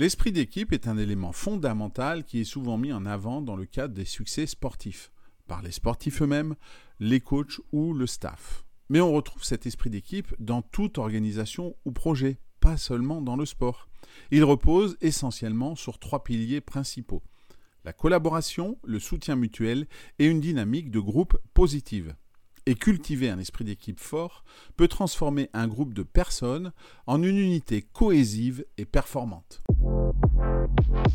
L'esprit d'équipe est un élément fondamental qui est souvent mis en avant dans le cadre des succès sportifs, par les sportifs eux-mêmes, les coachs ou le staff. Mais on retrouve cet esprit d'équipe dans toute organisation ou projet, pas seulement dans le sport. Il repose essentiellement sur trois piliers principaux. La collaboration, le soutien mutuel et une dynamique de groupe positive. Et cultiver un esprit d'équipe fort peut transformer un groupe de personnes en une unité cohésive et performante.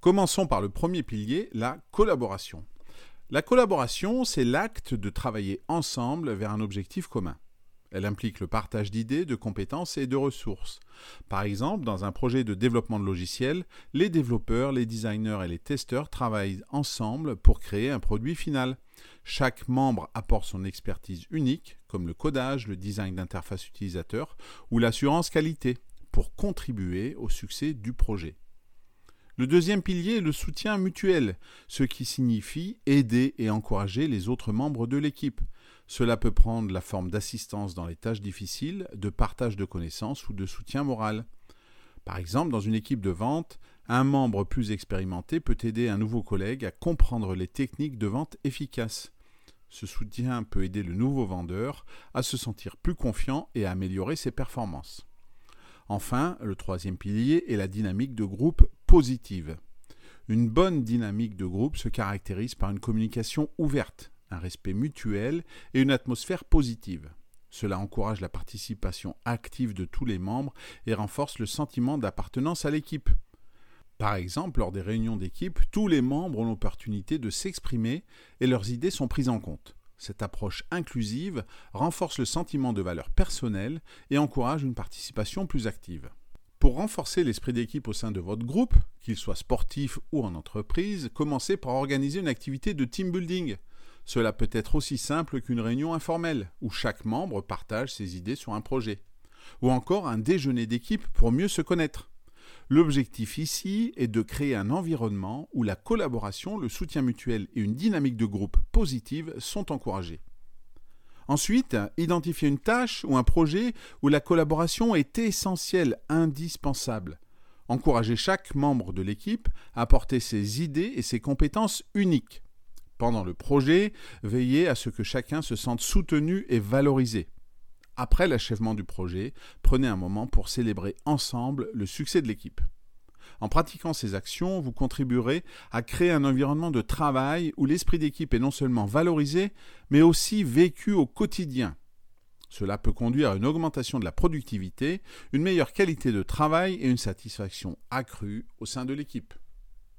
Commençons par le premier pilier, la collaboration. La collaboration, c'est l'acte de travailler ensemble vers un objectif commun. Elle implique le partage d'idées, de compétences et de ressources. Par exemple, dans un projet de développement de logiciels, les développeurs, les designers et les testeurs travaillent ensemble pour créer un produit final. Chaque membre apporte son expertise unique, comme le codage, le design d'interface utilisateur ou l'assurance qualité, pour contribuer au succès du projet. Le deuxième pilier est le soutien mutuel, ce qui signifie aider et encourager les autres membres de l'équipe. Cela peut prendre la forme d'assistance dans les tâches difficiles, de partage de connaissances ou de soutien moral. Par exemple, dans une équipe de vente, un membre plus expérimenté peut aider un nouveau collègue à comprendre les techniques de vente efficaces. Ce soutien peut aider le nouveau vendeur à se sentir plus confiant et à améliorer ses performances. Enfin, le troisième pilier est la dynamique de groupe positive. Une bonne dynamique de groupe se caractérise par une communication ouverte, un respect mutuel et une atmosphère positive. Cela encourage la participation active de tous les membres et renforce le sentiment d'appartenance à l'équipe. Par exemple, lors des réunions d'équipe, tous les membres ont l'opportunité de s'exprimer et leurs idées sont prises en compte. Cette approche inclusive renforce le sentiment de valeur personnelle et encourage une participation plus active. Pour renforcer l'esprit d'équipe au sein de votre groupe, qu'il soit sportif ou en entreprise, commencez par organiser une activité de team building. Cela peut être aussi simple qu'une réunion informelle, où chaque membre partage ses idées sur un projet. Ou encore un déjeuner d'équipe pour mieux se connaître. L'objectif ici est de créer un environnement où la collaboration, le soutien mutuel et une dynamique de groupe positive sont encouragés. Ensuite, identifier une tâche ou un projet où la collaboration est essentielle, indispensable. Encourager chaque membre de l'équipe à apporter ses idées et ses compétences uniques. Pendant le projet, veillez à ce que chacun se sente soutenu et valorisé. Après l'achèvement du projet, prenez un moment pour célébrer ensemble le succès de l'équipe. En pratiquant ces actions, vous contribuerez à créer un environnement de travail où l'esprit d'équipe est non seulement valorisé, mais aussi vécu au quotidien. Cela peut conduire à une augmentation de la productivité, une meilleure qualité de travail et une satisfaction accrue au sein de l'équipe.